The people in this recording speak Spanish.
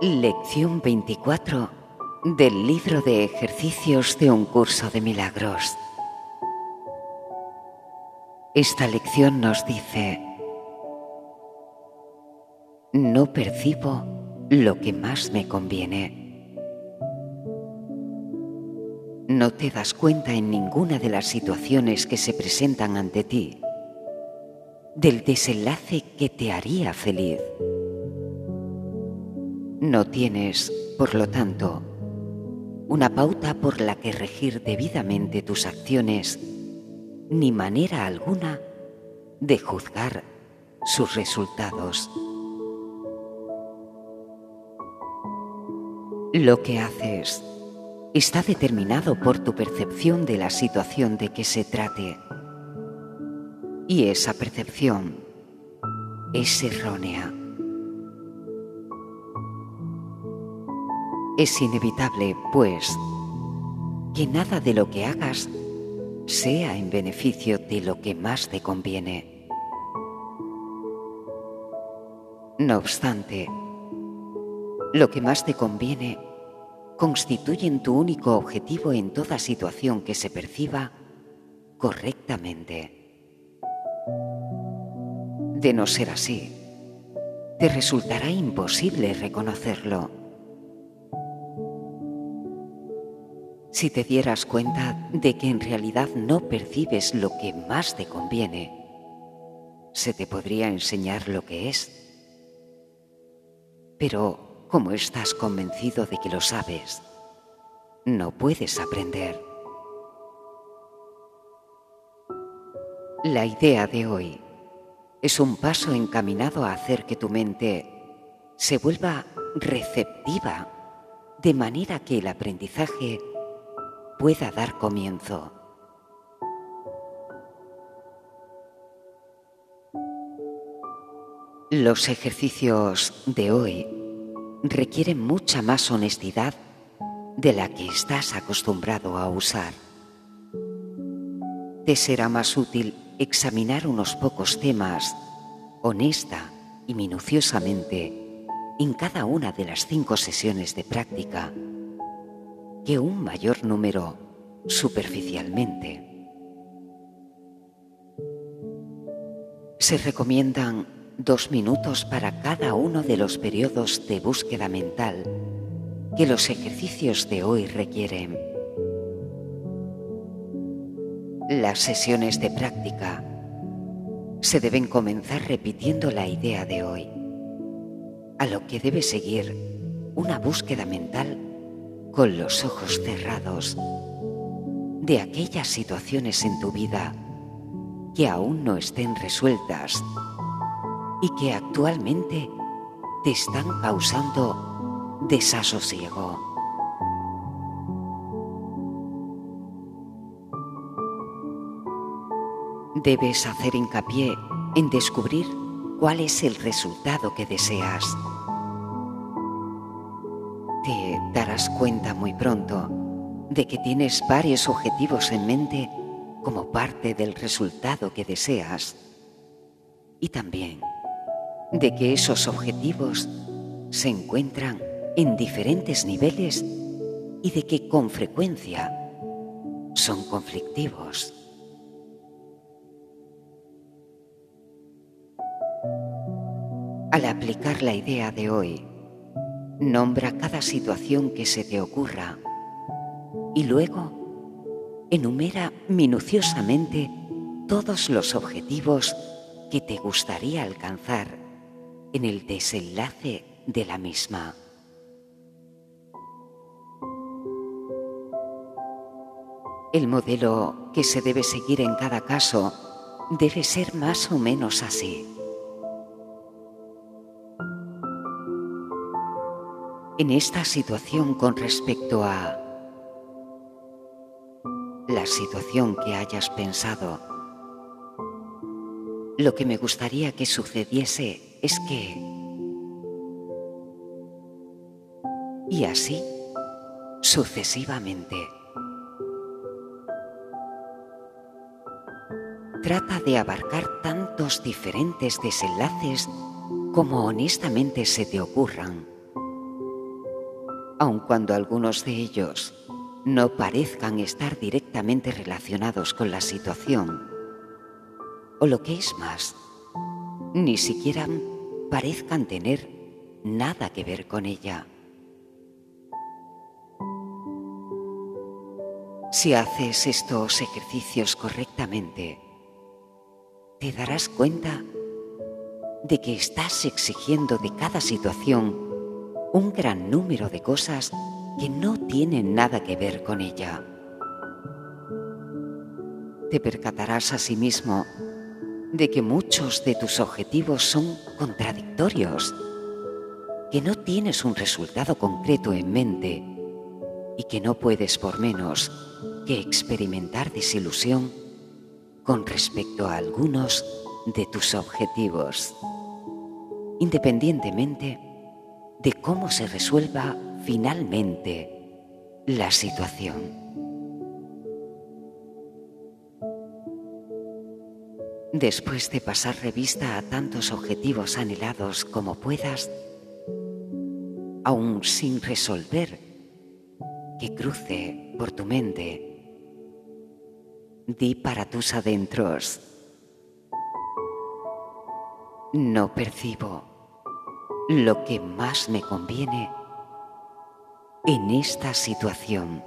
Lección 24 del libro de ejercicios de un curso de milagros. Esta lección nos dice, no percibo lo que más me conviene. No te das cuenta en ninguna de las situaciones que se presentan ante ti del desenlace que te haría feliz. No tienes, por lo tanto, una pauta por la que regir debidamente tus acciones, ni manera alguna de juzgar sus resultados. Lo que haces está determinado por tu percepción de la situación de que se trate. Y esa percepción es errónea. Es inevitable, pues, que nada de lo que hagas sea en beneficio de lo que más te conviene. No obstante, lo que más te conviene constituyen tu único objetivo en toda situación que se perciba correctamente. De no ser así, te resultará imposible reconocerlo. Si te dieras cuenta de que en realidad no percibes lo que más te conviene, se te podría enseñar lo que es. Pero como estás convencido de que lo sabes, no puedes aprender. La idea de hoy es un paso encaminado a hacer que tu mente se vuelva receptiva de manera que el aprendizaje pueda dar comienzo. Los ejercicios de hoy requieren mucha más honestidad de la que estás acostumbrado a usar. Te será más útil examinar unos pocos temas honesta y minuciosamente en cada una de las cinco sesiones de práctica que un mayor número superficialmente. Se recomiendan dos minutos para cada uno de los periodos de búsqueda mental que los ejercicios de hoy requieren. Las sesiones de práctica se deben comenzar repitiendo la idea de hoy, a lo que debe seguir una búsqueda mental con los ojos cerrados de aquellas situaciones en tu vida que aún no estén resueltas y que actualmente te están causando desasosiego. Debes hacer hincapié en descubrir cuál es el resultado que deseas. Cuenta muy pronto de que tienes varios objetivos en mente como parte del resultado que deseas y también de que esos objetivos se encuentran en diferentes niveles y de que con frecuencia son conflictivos. Al aplicar la idea de hoy, nombra cada situación que se te ocurra y luego enumera minuciosamente todos los objetivos que te gustaría alcanzar en el desenlace de la misma. El modelo que se debe seguir en cada caso debe ser más o menos así. En esta situación con respecto a la situación que hayas pensado, lo que me gustaría que sucediese es que... Y así sucesivamente. Trata de abarcar tantos diferentes desenlaces como honestamente se te ocurran aun cuando algunos de ellos no parezcan estar directamente relacionados con la situación, o lo que es más, ni siquiera parezcan tener nada que ver con ella. Si haces estos ejercicios correctamente, te darás cuenta de que estás exigiendo de cada situación un gran número de cosas que no tienen nada que ver con ella. Te percatarás asimismo de que muchos de tus objetivos son contradictorios, que no tienes un resultado concreto en mente y que no puedes por menos que experimentar desilusión con respecto a algunos de tus objetivos, independientemente de cómo se resuelva finalmente la situación. Después de pasar revista a tantos objetivos anhelados como puedas, aún sin resolver que cruce por tu mente, di para tus adentros, no percibo lo que más me conviene en esta situación.